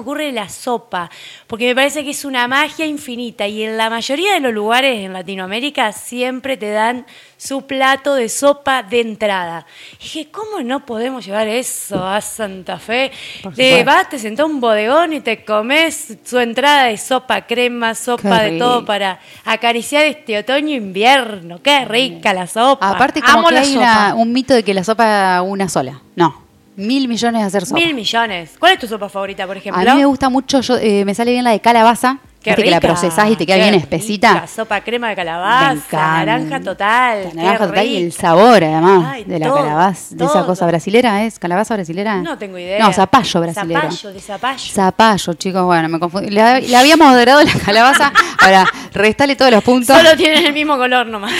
ocurre la sopa, porque me parece que es una magia infinita y en la mayoría de los lugares en Latinoamérica siempre te dan su plato de sopa de entrada. Y dije, ¿cómo no podemos llevar eso a Santa Fe? Te vas, te sentás a un bodegón y te comes su entrada de sopa crema, sopa de todo para acariciar este otoño-invierno. Qué rica la sopa. Aparte, como Amo que la hay sopa. una- un mito de que la sopa una sola. No. Mil millones de hacer sopa. Mil millones. ¿Cuál es tu sopa favorita, por ejemplo? A mí me gusta mucho, yo, eh, me sale bien la de calabaza. Qué que la rica, procesás y te queda qué bien rica, espesita. Sopa crema de calabaza, naranja total. La qué naranja total y el rica. sabor, además, Ay, de la todo, calabaza, de esa cosa brasilera, ¿es? ¿Calabaza brasilera? No tengo idea. No, zapallo brasilero. Zapallo, de zapallo. Zapallo, chicos, bueno, me confundí. Le, le habíamos moderado la calabaza. Ahora, restale todos los puntos. Solo tienen el mismo color nomás.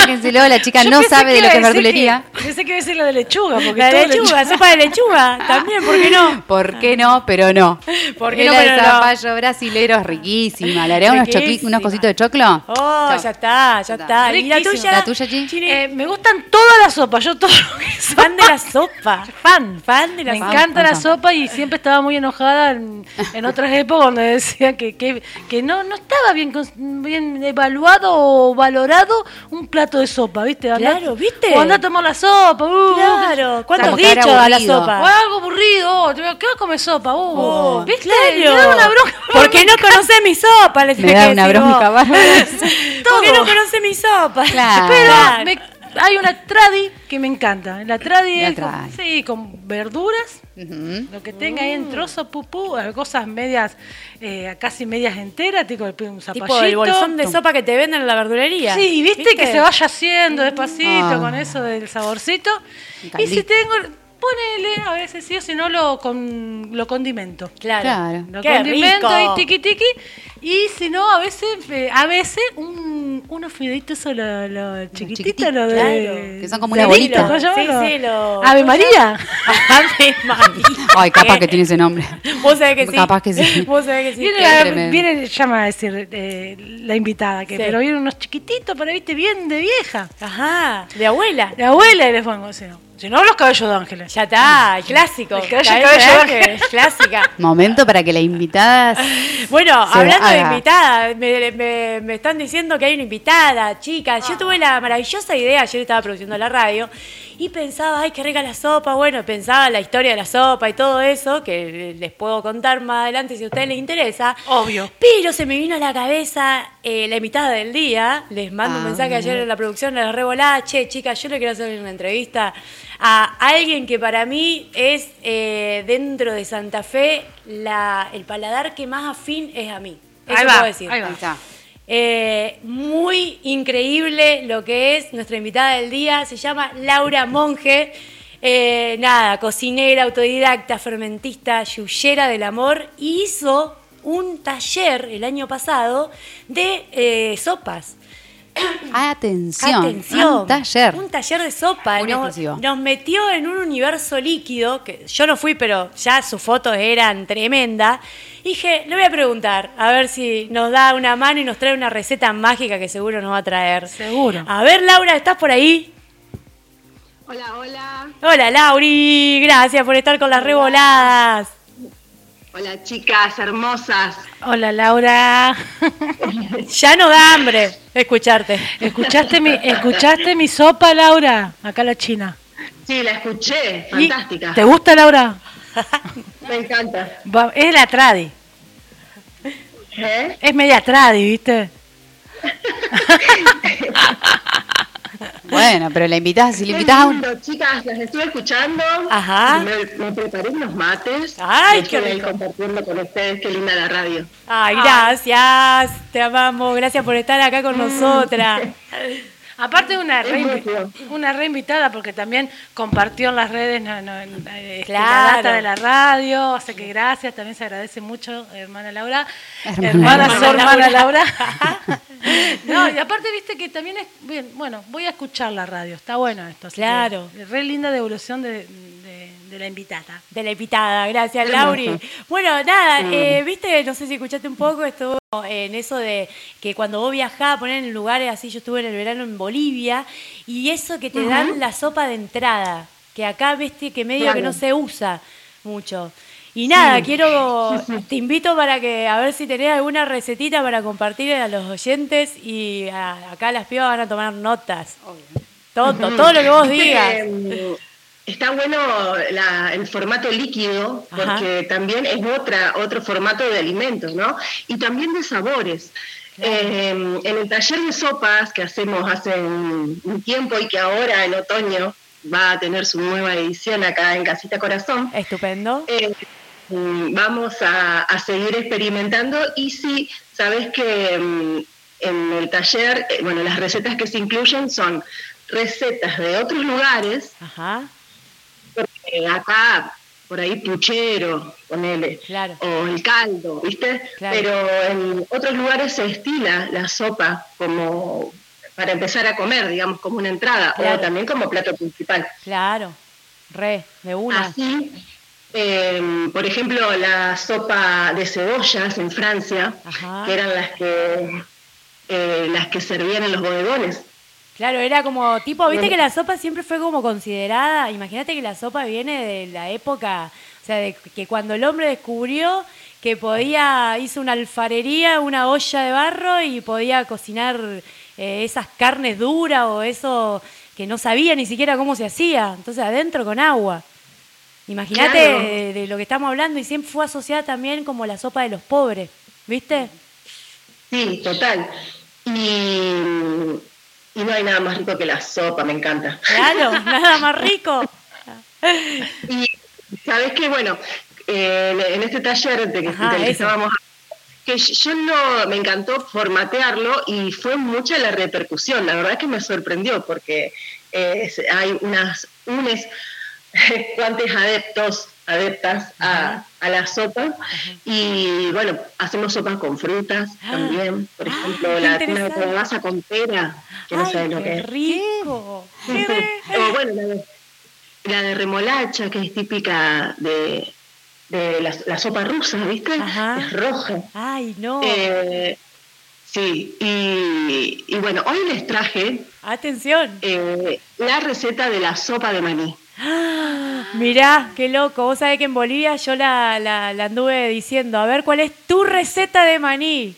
Sáquenselo, la chica Yo no sabe de lo que es verdulería. que- Pensé que iba a decir la de lechuga, porque La todo lechuga, sopa de lechuga. También, ¿por qué no? ¿Por qué no? Pero no. ¿Por qué no? Pero de no. zapallo brasilero es riquísima. Le haré unos, unos cositos de choclo. Oh, Chao. ya está, ya está. ¿Y la tuya? ¿La tuya, Eh, me gustan todas las sopas, yo todo lo que es fan de la sopa. Fan. Fan de la Me sopa. encanta la sopa y siempre estaba muy enojada en, en otras épocas donde decía que, que, que no, no estaba bien, cons- bien evaluado o valorado un plato de sopa, ¿viste? Andá- Claro, ¿viste? O andá a tomar la sopa. uh, Claro, ¿cuántos dichos a la aburrido. O sopa? algo aburrido, oh, ¿qué vas a comer sopa? Uh, Oh, ¿Viste? claro. Me da una bronca. Porque no conoce mi sopa, le Me da que una decir bronca. Porque no conoce mi sopa. Claro. Pero Claro. me- hay una tradi que me encanta. La tradi La es con, sí, con verduras, lo que tenga ahí en trozo, pupú, cosas medias, eh, casi medias enteras, tipo un zapallito. Tipo el bolsón de sopa que te venden en la verdulería. Sí, ¿viste? que se vaya haciendo despacito Ah. con eso del saborcito. Y si tengo, ponele, a veces sí o si no lo, con, lo condimento. Claro. Claro. Lo Qué condimento rico. y tiqui tiqui. Y si no, a veces, eh, a veces un, unos fideitos o lo, lo chiquititos, chiquititos, lo de. claro. Que son como una de bolita. Sí, sí, lo- Ave María. Ave María. Ay, capaz que tiene ese nombre. Vos sabés que sí. Capaz que sí. Vos sabés que sí. Viene, viene, llama a decir eh, la invitada, que Sí. pero vienen unos chiquititos, pero viste, bien de vieja. Ajá, de abuela. La abuela y les pongo, no, si no los cabellos de ángeles. Ya está, el clásico. El cabello- Cabello de clásica. Momento para que la invitada. Bueno, hablando de invitada, me, me- me están diciendo que hay una invitada, chicas. Yo tuve la maravillosa idea, ayer estaba produciendo la radio, y pensaba, ay, qué rica la sopa. Bueno, pensaba la historia de la sopa y todo eso, que les puedo contar más adelante si a ustedes les interesa. Obvio. Pero se me vino a la cabeza eh, la invitada del día. Les mando un Ah, mensaje ayer en la producción de la Revolada. Che, chicas, yo le quiero hacer una entrevista a alguien que para mí es eh, dentro de Santa Fe la, el paladar que más afín es a mí. Eso Ahí va, puedo decir. ahí va. Ahí está. Eh, muy increíble lo que es nuestra invitada del día. Se llama Laura Monge. Eh, nada, cocinera, autodidacta, fermentista, yuyera del amor. Y hizo un taller el año pasado de eh, sopas. Atención. Atención. Un taller. Un taller de sopa. Nos, metió en un universo líquido, que yo no fui, pero ya sus fotos eran tremendas. Dije, le voy a preguntar, a ver si nos da una mano y nos trae una receta mágica que seguro nos va a traer. Seguro. A ver, Laura, ¿estás por ahí? Hola, hola. Hola, Lauri. Gracias por estar con las revoladas. Hola, chicas hermosas. Hola Laura. Ya no da hambre escucharte. ¿Escuchaste mi, ¿Escuchaste mi sopa, Laura? Acá la China. Sí, la escuché. ¿Y Fantástica. ¿Te gusta, Laura? Me encanta. Va- Es la tradi. ¿Eh? Es media tradi, ¿viste? Bueno, pero la invitas, si la Qué invitas a un. chicas, las estuve escuchando. Ajá. Me, me preparé unos mates. Ay, qué estoy rico. compartiendo con ustedes. Qué linda la radio. Ay, gracias. Te amamos. Gracias por estar acá con nosotras. Aparte una mutuo. una reinvitada porque también compartió en las redes no, no, este, Claro. la data de la radio, así que gracias, también se agradece mucho, hermana Laura. Hermana Hermana, Laura. su hermana Laura. no, y aparte viste que también es, bien, bueno, voy a escuchar la radio, está bueno esto. que Claro. Re linda devolución de, de- de la invitada. De la invitada, gracias Lauri. Bueno, nada, eh, viste, no sé si escuchaste un poco, estuvo en eso de que cuando vos viajás, poner en lugares así, yo estuve en el verano en Bolivia, y eso que te dan la sopa de entrada, que acá viste que medio que no se usa mucho. Y nada, quiero, te invito para que, a ver si tenés alguna recetita para compartir a los oyentes y a- acá las pibas van a tomar notas. Todo, todo lo que vos digas. Está bueno la- el formato líquido, Ajá. porque también es otra, otro formato de alimentos, ¿no? Y también de sabores. Eh, en el taller de sopas que hacemos hace un, un tiempo y que ahora en otoño va a tener su nueva edición acá en Casita Corazón, Estupendo. eh, mm, vamos a, a seguir experimentando y si sabes que mm, en el taller, eh, bueno, las recetas que se incluyen son recetas de otros lugares, Ajá, acá por ahí puchero, ponele, Claro. o el caldo, ¿viste? Claro. Pero en otros lugares se estila la sopa como para empezar a comer, digamos, como una entrada, Claro. o también como plato principal. claro. Re, de una. Así, eh, por ejemplo, la sopa de cebollas en Francia, Ajá. que eran las que eh, las que servían en los bodegones. Claro, era como tipo, viste que la sopa siempre fue como considerada, imagínate que la sopa viene de la época, o sea, de que cuando el hombre descubrió que podía, hizo una alfarería, una olla de barro y podía cocinar eh, esas carnes duras o eso que no sabía ni siquiera cómo se hacía, entonces adentro con agua. Imagínate Claro. de, de lo que estamos hablando y siempre fue asociada también como la sopa de los pobres, ¿viste? Sí, total. Y, y no hay nada más rico que la sopa, me encanta. Claro, nada más rico. Y sabes que, bueno, eh, en este taller de que, Ajá, del que estábamos que yo no me encantó formatearlo y fue mucha la repercusión. La verdad que me sorprendió porque eh, hay unas unes cuantos adeptos, adeptas a, a la sopa y bueno, hacemos sopas con frutas Ah. también, por Ah, ejemplo, la interesante. calabaza con pera, que no Ay, sabes lo que es. rico. O bueno, la de, la de remolacha, que es típica de, de la, la sopa rusa, ¿viste? Ajá. Es roja. Ay, no. Eh, sí, y, y bueno, hoy les traje Atención. eh, la receta de la sopa de maní. Ah, Mirá, qué loco. Vos sabés que en Bolivia yo la, la, la anduve diciendo, a ver cuál es tu receta de maní.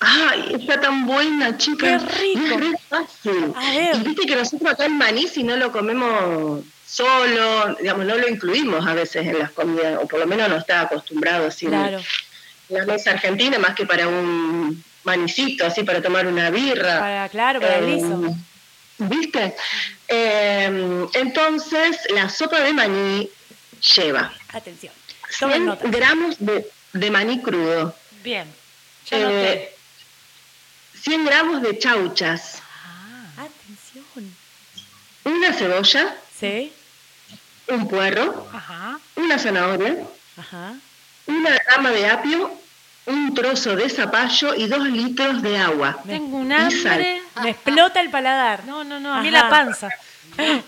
Ay, está tan buena, chicas. Qué rico. Es fácil. A ver. Y viste que nosotros acá en maní, si no lo comemos solo, digamos, no lo incluimos a veces en las comidas, o por lo menos no está acostumbrado así Claro. en la mesa argentina, más que para un manicito, así para tomar una birra. Para, claro, para el liso. ¿Viste? Eh, entonces, la sopa de maní lleva Atención. Tomen 100 nota. gramos de, de maní crudo, Bien. Ya eh, noté. 100 gramos de chauchas, Atención. una cebolla, ¿Sí? un puerro, Ajá. una zanahoria, Ajá. una rama de apio, un trozo de zapallo y dos litros de agua. Tengo un hambre. Me explota el paladar. No, no, no. A mí Ajá. la panza.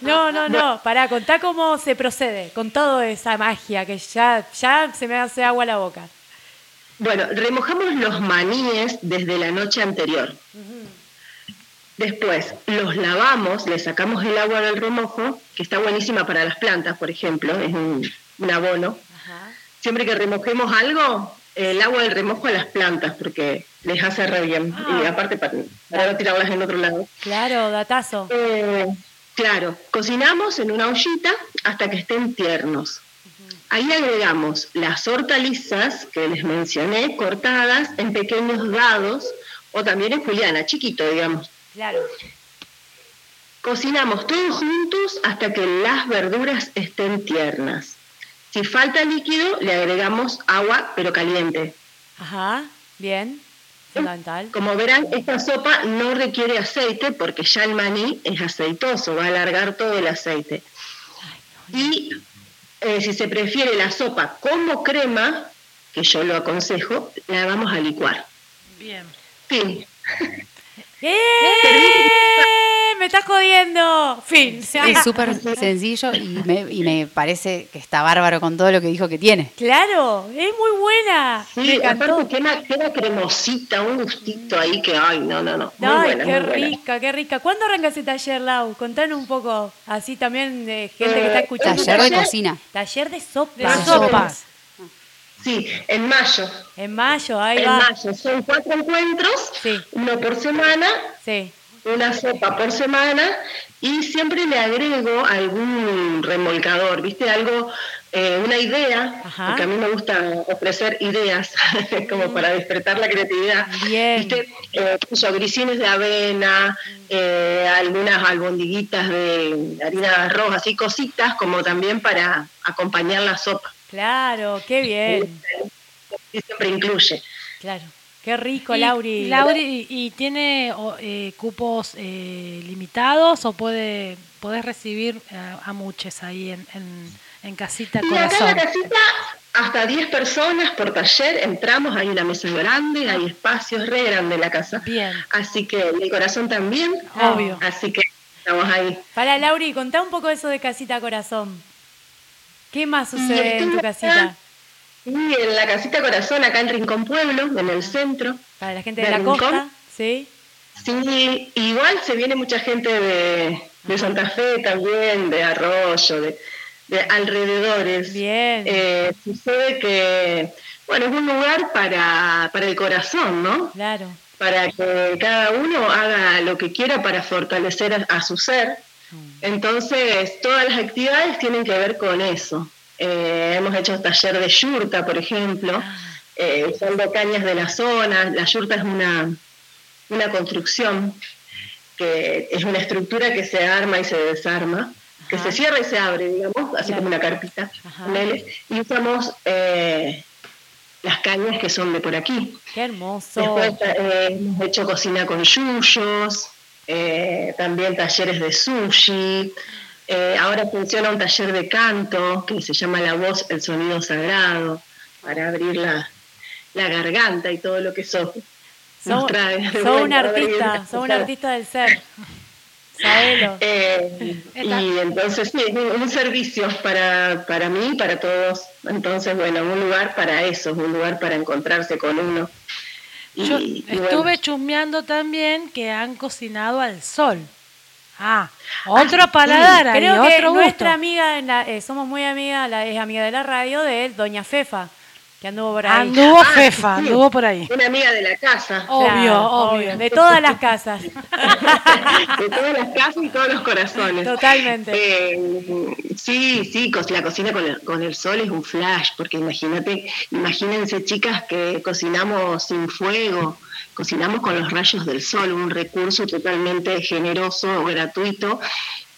No, no, no. Pará, contá cómo se procede con toda esa magia que ya, ya se me hace agua la boca. Bueno, remojamos los maníes desde la noche anterior. Después los lavamos, le sacamos el agua del remojo, que está buenísima para las plantas, por ejemplo, es un, un abono. Ajá. Siempre que remojemos algo, el agua del remojo a las plantas, porque les hace re bien. Ah. Y aparte para, para no tirarlas en otro lado. Claro, datazo. Eh, claro, cocinamos en una ollita hasta que estén tiernos. Ahí agregamos las hortalizas que les mencioné, cortadas en pequeños dados, o también en juliana, chiquito, digamos. Claro. Cocinamos todos juntos hasta que las verduras estén tiernas. Si falta líquido, le agregamos agua, pero caliente. Ajá. Bien. Fundamental. Como verán, esta sopa no requiere aceite porque ya el maní es aceitoso, va a alargar todo el aceite. Y eh, si se prefiere la sopa como crema, que yo lo aconsejo, la vamos a licuar. Bien. Fin. ¡Eh! ¡Me estás jodiendo! Fin. Es súper sencillo y me, y me parece que está bárbaro con todo lo que dijo que tiene. Claro, es muy buena. Me Sí, encantó. aparte queda, queda cremosita, un gustito ahí que, ay, no, no, no. Muy Ay, buena, qué muy buena. rica, qué rica. ¿Cuándo arranca ese taller, Lau? Contanos un poco, así también de gente que está Eh, escuchando. Taller de cocina. Taller de sopas. De sopas. Sí, en mayo. En mayo, ahí en va. mayo. Son cuatro encuentros, Sí. uno por semana, Sí. Una sopa por semana y siempre le agrego algún remolcador, ¿viste? Algo, eh, una idea, Ajá. porque a mí me gusta ofrecer ideas como para despertar la creatividad. Bien. ¿Viste? Eh, grisines de avena, eh, algunas albondiguitas de harina de arroz, así cositas como también para acompañar la sopa. Claro, qué bien. Y siempre incluye. Claro. Qué rico, Y- Lauri. Lauri, ¿y, y tiene eh, cupos eh, limitados o puede podés recibir eh, a muchos ahí en, en, en Casita Y acá en Corazón? la casita, hasta 10 personas por taller, entramos, hay una mesa grande, hay espacios re grande la casa. Bien. Así que el corazón también. Obvio. Así que estamos ahí. Para Lauri, contá un poco eso de Casita Corazón. ¿Qué más sucede en tu casita? Y en la casita corazón, acá en Rincón Pueblo, en el centro. Para la gente de ¿De la Rincón? costa, ¿sí? Sí, igual se viene mucha gente de, de Santa Fe también, de Arroyo, de, de alrededores. Bien. Eh, sucede que, bueno, es un lugar para, para el corazón, ¿no? Claro. Para que cada uno haga lo que quiera para fortalecer a, a su ser. Entonces, todas las actividades tienen que ver con eso. Eh, hemos hecho taller de yurta, por ejemplo, eh, usando cañas de la zona. La yurta es una, una construcción que es una estructura que se arma y se desarma, que se cierra y se abre, digamos, así Claro. como una carpita. Y usamos eh, las cañas que son de por aquí. Qué hermoso. Después eh, hemos hecho cocina con yuyos, eh, también talleres de sushi. Eh, ahora funciona un taller de canto que se llama La Voz, el Sonido Sagrado, para abrir la, la garganta y todo lo que Sos sos un vuelta, artista, sos un artista del ser. Eh, y entonces sí, un, un servicio para, para mí y para todos. Entonces, bueno, un lugar para eso, un lugar para encontrarse con uno. Y- Yo y bueno. estuve chusmeando también que han cocinado al sol. Ah, otro paladar ahí, Creo que otro gusto. nuestra amiga, en la- eh, somos muy amigas, la, es amiga de la radio de Doña Fefa, que anduvo por ahí. Anduvo Ah, Fefa, sí. anduvo por ahí. Una amiga de la casa. Obvio, Claro, obvio. De todas las casas. De todas las casas y todos los corazones. Totalmente. Eh, sí, sí, la cocina con el, con el sol es un flash, porque imagínate, imagínense chicas que cocinamos sin fuego, cocinamos con los rayos del sol, un recurso totalmente generoso, gratuito,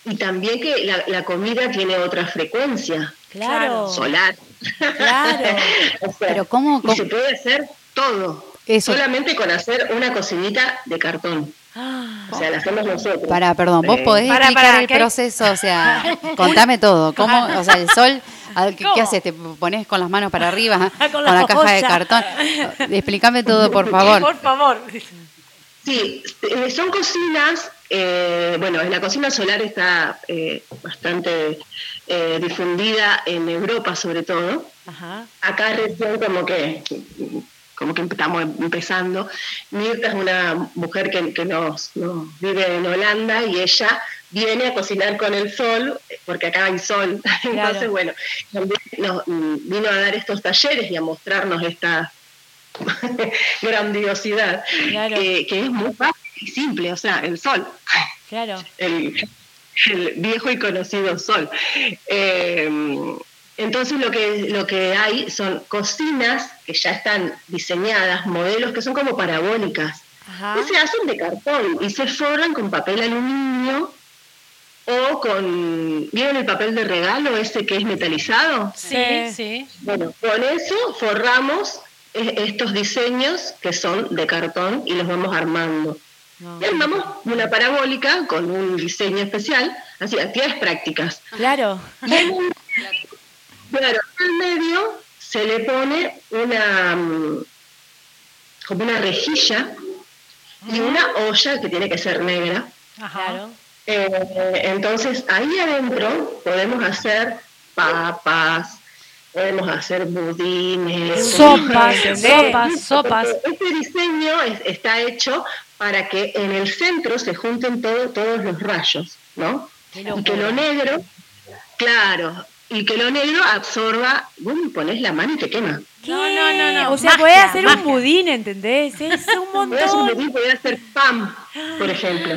y también que la, la comida tiene otra frecuencia Claro. solar. Claro. O sea, Pero ¿cómo- y cómo- se puede hacer todo, Eso. solamente con hacer una cocinita de cartón. Ah, O sea, la hacemos nosotros. Para, perdón, vos podés Para, explicar para, el proceso, o sea, contame todo. ¿Cómo, o sea, el sol, a- ¿qué, qué haces? ¿Te pones con las manos para arriba, Con con, la la caja de cartón? Explícame todo, por favor. Por favor. Sí, eh, son cocinas, eh, bueno, la cocina solar está eh, bastante eh, difundida en Europa sobre todo. Ajá. Acá recién como que como que estamos empezando. Mirta es una mujer que, que nos, nos vive en Holanda y ella viene a cocinar con el sol, porque acá hay sol. Entonces, bueno, también nos mm, vino a dar estos talleres y a mostrarnos esta grandiosidad, Claro. que, que es muy fácil y simple, o sea, el sol Claro. el, el viejo y conocido sol. Eh, entonces lo que, lo que hay son cocinas que ya están diseñadas, modelos que son como parabólicas, Ajá. que se hacen de cartón y se forran con papel aluminio o con... ¿Vieron el papel de regalo ese que es metalizado? Sí, Sí. Bueno, con eso forramos eh, estos diseños que son de cartón y los vamos armando. No. Y armamos una parabólica con un diseño especial, así, actividades prácticas. Claro. Y en un- claro, en el medio se le pone una mm, como una rejilla y una olla que tiene que ser negra. Ajá. Claro. Eh, entonces ahí adentro podemos hacer papas, podemos hacer budines, Sopas, sopas, sopas. Este diseño es- está hecho para que en el centro se junten todo- todos los rayos, ¿no? Y que lo negro, claro, y que lo negro absorba, boom, pones la mano y te quema. ¿Qué? No, no, no, no, O sea, magia, podés hacer magia. un budín, ¿entendés? Es un Podés un montón. budín, podés hacer pan, por ejemplo.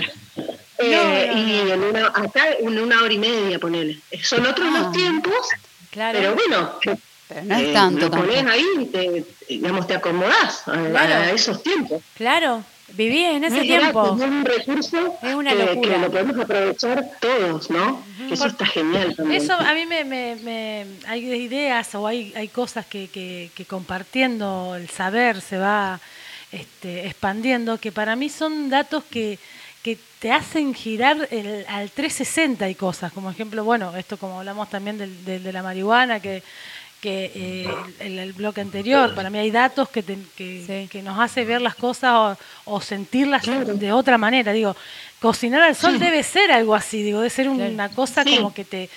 Eh, no, y en una, acá en una hora y media, ponele. Son otros Ah. los tiempos, Claro. pero bueno, Pero no es eh, tanto lo pones tampoco. ahí y te, digamos, te acomodás a, Claro. a esos tiempos. Claro. Viví en ese Es tiempo. es un recurso Es una que, locura. que lo podemos aprovechar todos, ¿no? Eso está genial también. Eso a mí me, me- me- hay ideas o hay, hay cosas que, que- que compartiendo el saber se va este, expandiendo, que para mí son datos que, que te hacen girar el- al 360 y cosas, como ejemplo, bueno, esto como hablamos también del, del- de la marihuana, que, que eh, el, el bloque anterior, para mí hay datos que, te- que, Sí. que nos hace ver las cosas o, o sentirlas de otra manera, digo. Cocinar al sol debe ser algo así, digo, debe ser una cosa Sí. como que te,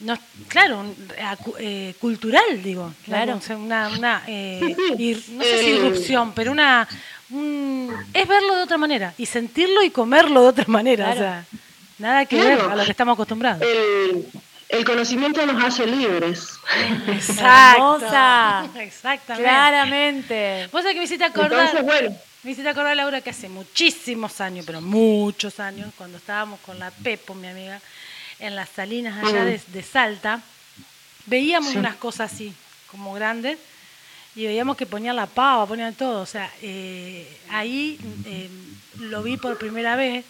no, claro, un- acu- eh, cultural, digo, Claro. una, una eh, ir- no sé si Eh, irrupción, pero una, un- es verlo de otra manera y sentirlo y comerlo de otra manera, o sea, nada que Claro. ver a lo que estamos acostumbrados. el, el conocimiento nos hace libres. Hermosa. Exactamente. Claramente. Vos sabés que me hiciste acordar, Entonces, bueno, me hiciste acordar, Laura, que hace muchísimos años, pero muchos años, cuando estábamos con la Pepo, mi amiga, en las salinas allá de, de Salta, veíamos Sí. unas cosas así, como grandes, y veíamos que ponían la pava, ponían todo. O sea, eh, ahí eh, lo vi por primera vez,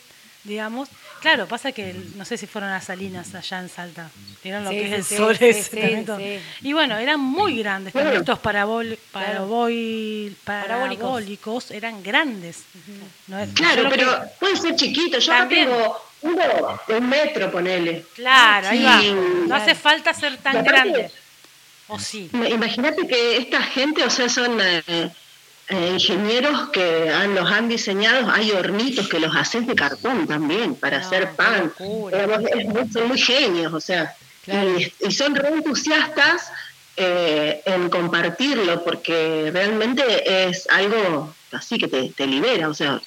digamos. Claro, pasa que no sé si fueron las salinas allá en Salta. Vieron lo Sí, que es el sí, sol sí, ese. Y bueno, eran muy grandes. También estos parabol, Parabólicos. parabólicos eran grandes. No es- yo claro, lo que- pero puede ser chiquito. Yo También. tengo uno de un metro, ponele. Claro, ahí va. No claro. hace falta ser tan grande. ¿O sí? Imagínate que esta gente, o sea, son eh, eh, ingenieros que han, los han diseñado, hay hornitos que los hacen de cartón también para No, hacer pan. Digamos, son muy genios, o sea, Claro. y, y son re entusiastas eh, en compartirlo porque realmente es algo así que te, te libera, o sea,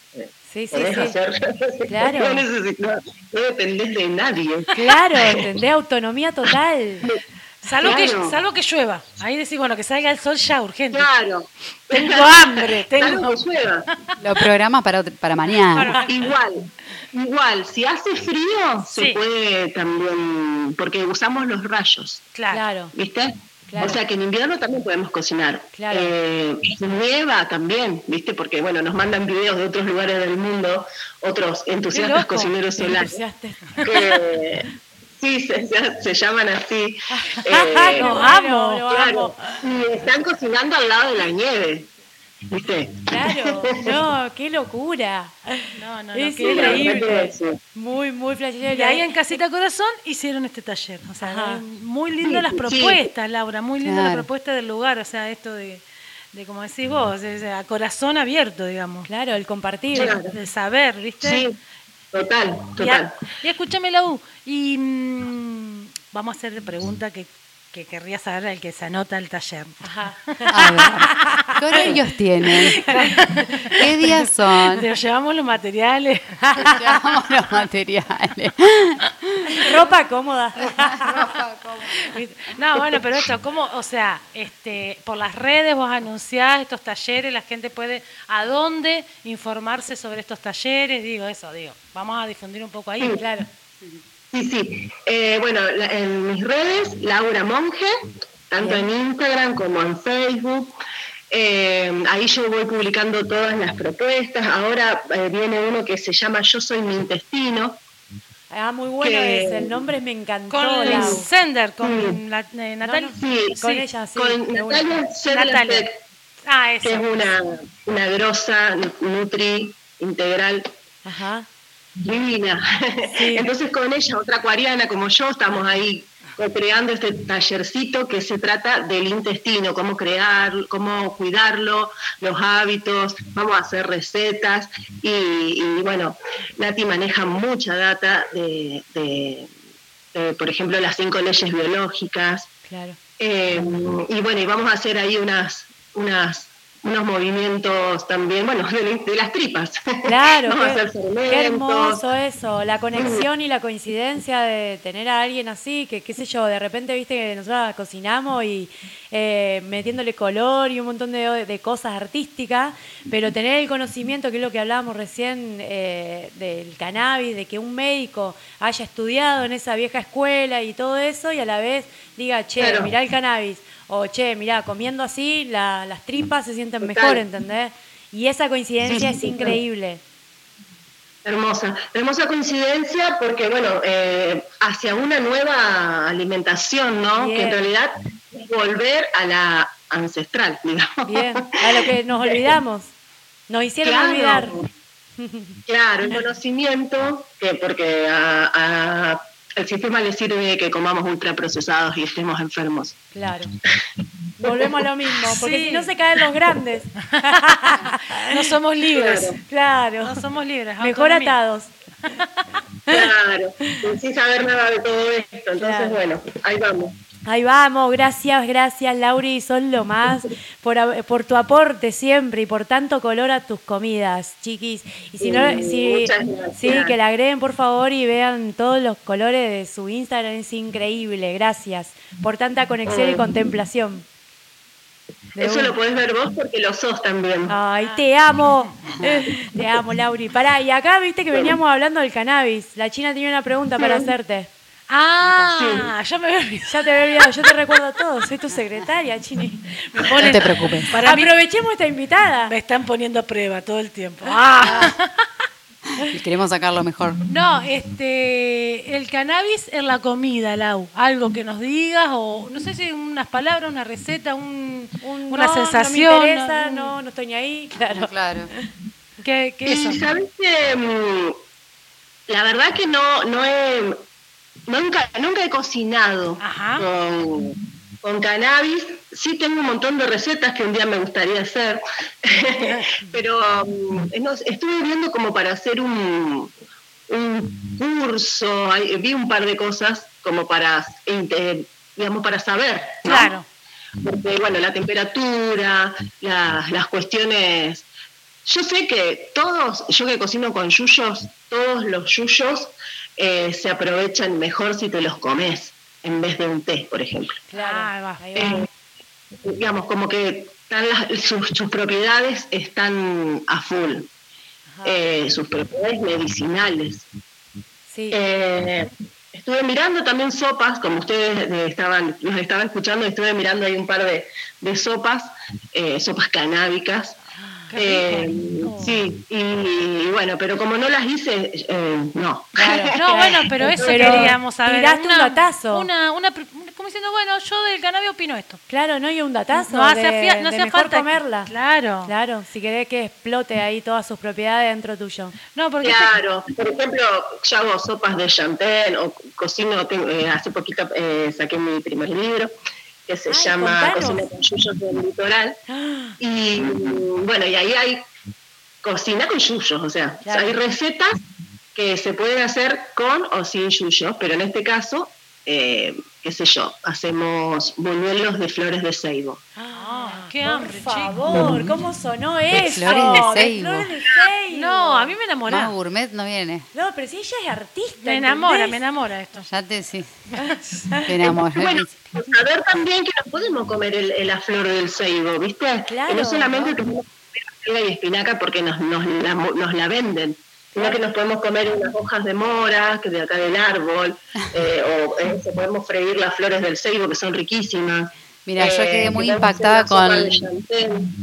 Sí, sí, hacer, Claro. no, necesitas, no dependés de nadie. Claro, ¿entendés? Autonomía total. Salvo, que, Claro. salvo que llueva. Ahí decís, bueno, que salga el sol ya, urgente. Claro. Tengo hambre, tengo Algo que llueva. Lo programas para, para mañana. Igual, igual, si hace frío, Sí. se puede también, porque usamos los rayos, Claro. ¿viste? Claro. O sea que en invierno también podemos cocinar. Claro. Eh, nieva también, ¿viste? Porque, bueno, nos mandan videos de otros lugares del mundo, otros entusiastas cocineros solares, Entusiaste. que sí, se, llaman así. Eh, Lo Lo amo, amo, lo claro, amo. y están cocinando al lado de la nieve, ¿viste? Claro, no, qué locura. No, no, no, Es qué la increíble. Muy, muy flashero. Y ahí en Casita Corazón hicieron este taller. O sea, Ajá. eh, muy lindas las Sí. propuestas, Laura, muy linda la Claro. propuesta del lugar. O sea, esto de, de como decís vos, o sea, a corazón abierto, digamos. Claro, el compartir. Claro. De saber, ¿viste? Sí, total, Y, total. a- y escúchame, Lau, y mm, vamos a hacer pregunta que, que querría saber el que se anota el taller. Ajá. A ver, ¿qué horarios tienen? ¿Qué días son? Te llevamos los materiales. Llevamos los materiales. Ropa cómoda. No, bueno, pero esto, ¿cómo? O sea, este, por las redes vos anunciás estos talleres, la gente puede, ¿a dónde informarse sobre estos talleres? Digo, eso, digo, vamos a difundir un poco ahí. Claro. Sí, sí. Eh, bueno, en mis redes, Laura Monge, tanto en Instagram como en Facebook. Eh, ahí yo voy publicando todas las propuestas. Ahora eh, viene uno que se llama Yo soy mi intestino. Ah, muy bueno Que- ese. El nombre me encantó. Con Lau. Sender, con Sí. la, eh, Natalia. No, no. Sí, Con Sí, ella, sí. con. Natalia. Sedlacek, Ah, que es una, una grosa nutri integral Ajá. divina. Sí. Entonces con ella, otra acuariana como yo, estamos ahí creando este tallercito que se trata del intestino, cómo crear, cómo cuidarlo, los hábitos, vamos a hacer recetas y, y, bueno, Nati maneja mucha data de, de, de, por ejemplo, las cinco leyes biológicas Claro. eh, y bueno, y vamos a hacer ahí unas, unas unos movimientos también, bueno, de, las tripas. Claro, qué, hermoso eso, la conexión y la coincidencia de tener a alguien así, que qué sé yo, de repente viste que nosotros cocinamos y eh, metiéndole color y un montón de, cosas artísticas, pero tener el conocimiento, que es lo que hablábamos recién eh, del cannabis, de que un médico haya estudiado en esa vieja escuela y todo eso, y a la vez diga, che, mirá el cannabis o che, mirá, comiendo así las tripas se sienten mejor, ¿entendés? Y esa coincidencia es increíble. Hermosa, hermosa coincidencia porque, bueno, eh, hacia una nueva alimentación, ¿no? Que en realidad es volver a la ancestral, digamos. Bien, a lo que nos olvidamos, nos hicieron olvidar. Claro, el conocimiento, que porque a el sistema le sirve que comamos ultraprocesados y estemos enfermos. Claro. Volvemos a lo mismo, porque si no se caen los grandes. no somos libres. Claro. No somos libres. Mejor atados. Claro, sin saber nada de todo esto. Entonces, bueno, ahí vamos. Ahí vamos, gracias, gracias Lauri, son lo más por, por, tu aporte siempre y por tanto color a tus comidas, chiquis. Y si no, sí, que la agreguen por favor y vean todos los colores de su Instagram, es increíble, gracias por tanta conexión y mm. contemplación. Eso lo podés ver vos porque lo sos también. Ay, te amo. te amo, Lauri. Pará, y acá viste que veníamos hablando del cannabis. La China tenía una pregunta para hacerte. Ah, ya me Ya te había olvidado, yo te recuerdo todo, soy tu secretaria, Chini. no te preocupes. Aprovechemos esta invitada. Me están poniendo a prueba todo el tiempo. Ah. Queremos sacarlo mejor. No, este, el cannabis en la comida, Lau. Algo que nos digas o no sé si unas palabras, una receta, un, una sensación. No me interesa, no, no, estoy ni ahí. Claro. claro. ¿Qué, qué eso? ¿Sabes que mm, la verdad que no, no he nunca, nunca he cocinado con, cannabis. Sí tengo un montón de recetas que un día me gustaría hacer, pero um, estuve viendo como para hacer un, un curso, vi un par de cosas como para, digamos, para saber. Claro. Porque, bueno, la temperatura, las cuestiones... Yo sé que todos, yo que cocino con yuyos, todos los yuyos eh, se aprovechan mejor si te los comes en vez de un té, por ejemplo. Claro, eh, digamos, como que sus, propiedades están a full, eh, sus propiedades medicinales. estuve mirando también sopas, como ustedes estaban, nos estaban escuchando, estuve mirando ahí un par de, de sopas, sopas canábicas, eh, sí, y, bueno, pero como no las hice, eh, no. No, bueno, pero eso queríamos saber. Tiraste un datazo. Una, una, como diciendo, bueno, yo del cannabis opino esto. Claro, no, y un datazo. No hace, no hace falta comerla. Claro. Claro, si querés que explote ahí todas sus propiedades dentro tuyo. No, porque claro, por ejemplo, yo hago sopas de champagne o cocino, eh, hace poquito saqué mi primer libro que se llama Cocina con Yuyos del Litoral. Y bueno, y ahí hay cocina con yuyos, o sea, hay recetas que se pueden hacer con o sin yuyos, pero en este caso, eh, qué sé yo, hacemos buñuelos de flores de ceibo. Ah, qué hambre, Por favor, ¿cómo sonó eso? Flores de ceibo. No, a mí me enamora. Más gourmet no viene. No, pero si ella es artista. Me enamora, me enamora esto. Ya te sí. te enamora. Bueno, saber también que nos podemos comer el, la flor del ceibo, ¿viste? Claro. Que no solamente tenemos que comer y espinaca porque nos, nos, la, nos la venden sino que nos podemos comer unas hojas de mora, que de acá del árbol, eh, o eh, podemos freír las flores del ceibo, que son riquísimas. Mira, yo quedé eh, muy impactada con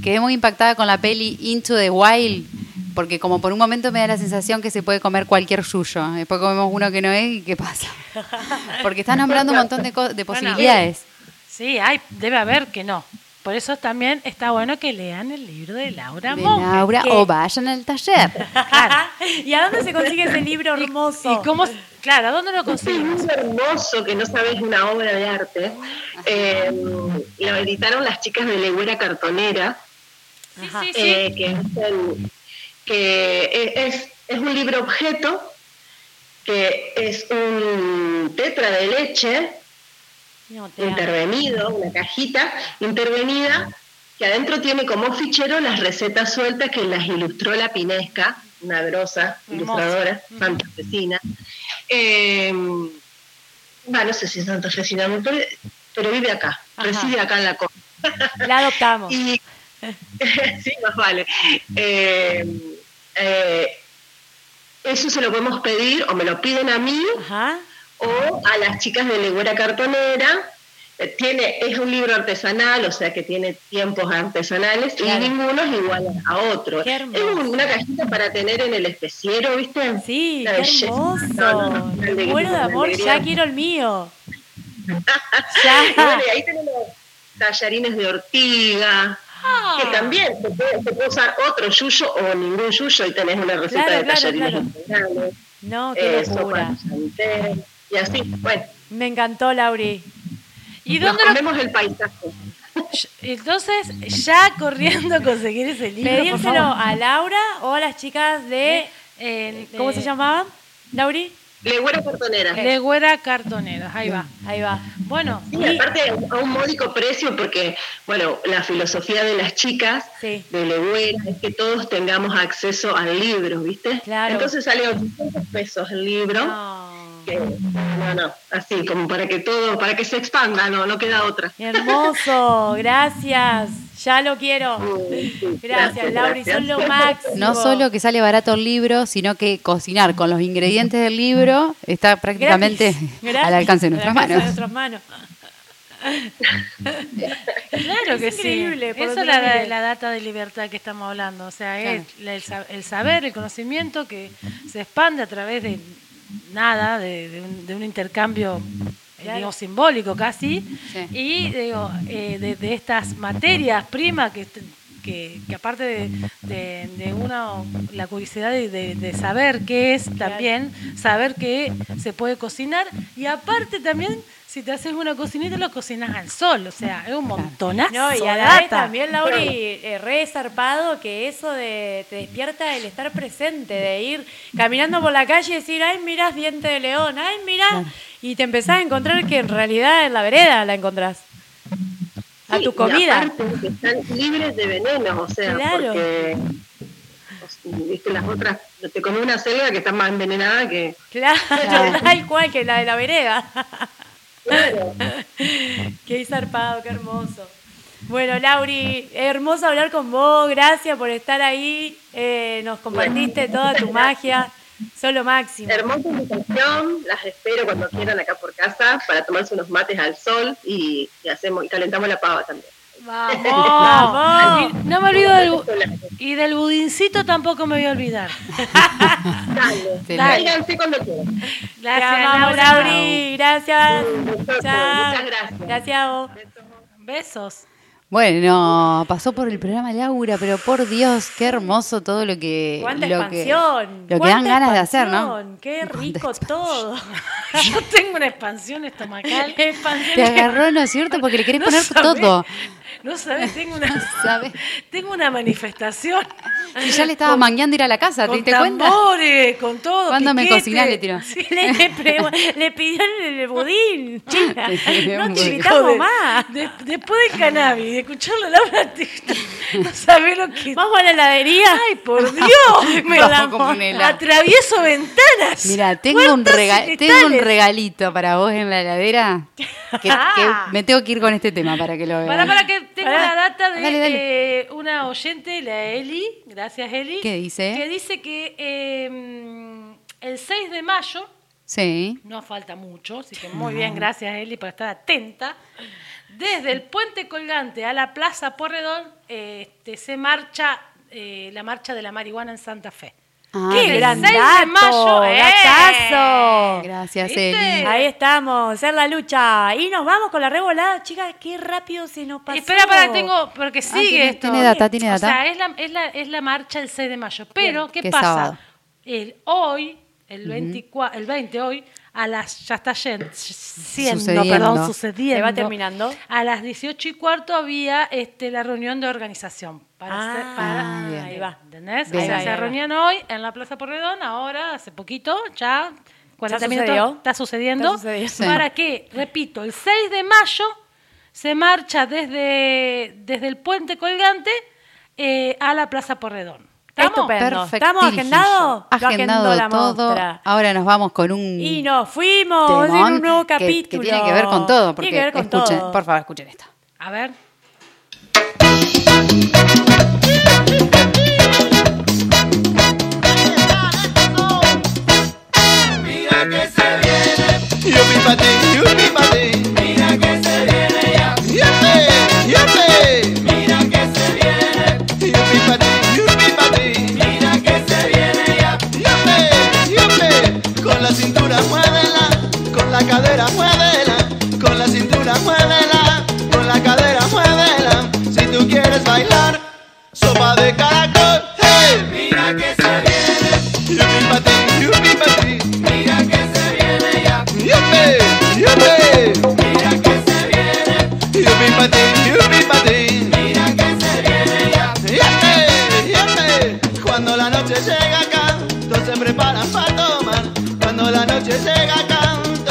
quedé muy impactada con la peli Into the Wild, porque como por un momento me da la sensación que se puede comer cualquier suyo. Después comemos uno que no es y qué pasa. Porque está nombrando un montón de, de posibilidades. sí, hay, debe haber que no. Por eso también está bueno que lean el libro de Laura de Laura o vayan al taller. ¿Y a dónde se consigue ese libro hermoso? ¿Y, cómo, claro, ¿a dónde lo conseguimos? Es hermoso que no sabes una obra de arte. Eh, lo editaron las chicas de Legüera Cartonera. Sí, sí, sí. Eh, que, es, que es, es un libro objeto que es un tetra de leche intervenido, una cajita intervenida que adentro tiene como fichero las recetas sueltas que las ilustró la Pinesca, una grosa ilustradora, santafesina. Eh, no sé si es santafesina, pero vive acá, reside acá en la costa. La adoptamos. sí, más vale. Eh, eh, eso se lo podemos pedir o me lo piden a mí o a las chicas de Legüera Cartonera. Eh, tiene, es un libro artesanal, o sea que tiene tiempos artesanales y ninguno es igual a otro. Es una cajita para tener en el especiero, ¿viste? Sí, qué hermoso. bueno de amor, ya quiero el mío. ya. ahí tenemos tallarines de ortiga, que también se puede, usar otro yuyo o ningún yuyo y tenés una receta de tallarines integrales. No, qué eh, locura. Y así, bueno. Me encantó, Lauri. ¿Y dónde Nos el paisaje. Entonces, ya corriendo a conseguir ese libro. Pedírselo a Laura o a las chicas de. ¿Cómo se llamaban? ¿Lauri? Legüera cartonera. Legüera cartonera, ahí va. Ahí va. Bueno. y... aparte a un módico precio, porque, bueno, la filosofía de las chicas de Legüera es que todos tengamos acceso al libro, ¿viste? Claro. Entonces sale 800 pesos el libro. no, no, así como para que todo, para que se expanda, no, no queda otra. Hermoso, gracias. Ya lo quiero. Gracias, Lauri, son lo máximo. No solo que sale barato el libro, sino que cocinar con los ingredientes del libro está prácticamente al alcance de nuestras manos. claro que sí. Esa es la, la, data de libertad que estamos hablando. O sea, es el, saber, el conocimiento que se expande a través de nada, de, un, intercambio digo, simbólico casi, y digo, eh, de, estas materias primas que, que, aparte de, de, uno, la curiosidad de, saber qué es también, saber que se puede cocinar, y aparte también si te haces una cocinita, lo cocinas al sol, o sea, es un montonazo. No, y a la vez también, Lauri, eh, re zarpado que eso de te despierta el estar presente, de ir caminando por la calle y decir, ay, mirás diente de león, ay, mirá, y te empezás a encontrar que en realidad en la vereda la encontrás. A tu comida. que están libres de veneno, o sea, porque viste las otras, te comes una selva que está más envenenada que. Claro, tal cual que la de la vereda. Claro. qué zarpado, qué hermoso. Bueno, Lauri, hermoso hablar con vos, gracias por estar ahí, eh, nos compartiste toda tu magia, solo máximo. Hermosa invitación, las espero cuando quieran acá por casa para tomarse unos mates al sol y, hacemos y calentamos la pava también. Vamos, No me olvido del y del budincito tampoco me voy a olvidar. Dale, Dale. cuando quieran. Gracias, Lauri. Gracias. Muchas gracias. Gracias a vos. Besos. Bueno, pasó por el programa Laura, pero por Dios, qué hermoso todo lo que. ¡Cuánta lo expansión! Que, lo que dan ganas de hacer, ¿no? ¡Qué rico todo! Yo tengo una expansión estomacal. Te agarró, ¿no es cierto? Porque le querés poner todo. No sabes, tengo una, tengo una manifestación. Y ya le estaba mangueando ir a la casa, ¿te diste cuenta? con todo. ¿Cuándo me cocinás? Le tiró. le, pidió el budín, chica. No te invitamos más. después del cannabis, de escucharlo Laura, no sabés lo que. Vamos a la heladería. Ay, por Dios. me la, atravieso ventanas. Mira, tengo un, tengo un regalito para vos en la heladera. Que, ah. me tengo que ir con este tema para que lo veas. Para, para que tengo la data de una oyente, la Eli, gracias Eli. ¿Qué dice? Que dice que em, el 6 de mayo, sí. no falta mucho, así que muy bien, gracias Eli por estar atenta. Desde el puente colgante a la Plaza Porredón este, se marcha eh, la marcha de la marihuana en Santa Fe. Ah, ¡Qué gran dato! Mayo, ¡Eh! Gracias, Eli. Ahí estamos, hacer la lucha. Y nos vamos con la revolada, chicas, qué rápido se nos pasó. Espera, para, tengo, porque ah, sigue esto. Tiene data, tiene data. O sea, es la, es la, es la marcha el 6 de mayo. Pero, ¿qué, pasa? El, hoy, el, 24, el 20 hoy, a las, ya está siendo, perdón, sucediendo. Se va terminando. A las 18 y cuarto había este, la reunión de organización. Para ah, para, ahí va, ¿entendés? se reunían hoy en la Plaza Porredón, ahora, hace poquito, ya 40 minutos, está sucediendo. Para que, repito, el 6 de mayo se marcha desde, desde el puente colgante eh, a la Plaza Porredón. ¿Estamos? ¿Estamos agendados? Agendado la todo. Ahora nos vamos con un. Y nos fuimos en un nuevo capítulo. Que, tiene que ver con todo. Porque tiene que ver con escuchen, todo. Por favor, escuchen esto. A ver. Mira que se viene. Yo mi patín.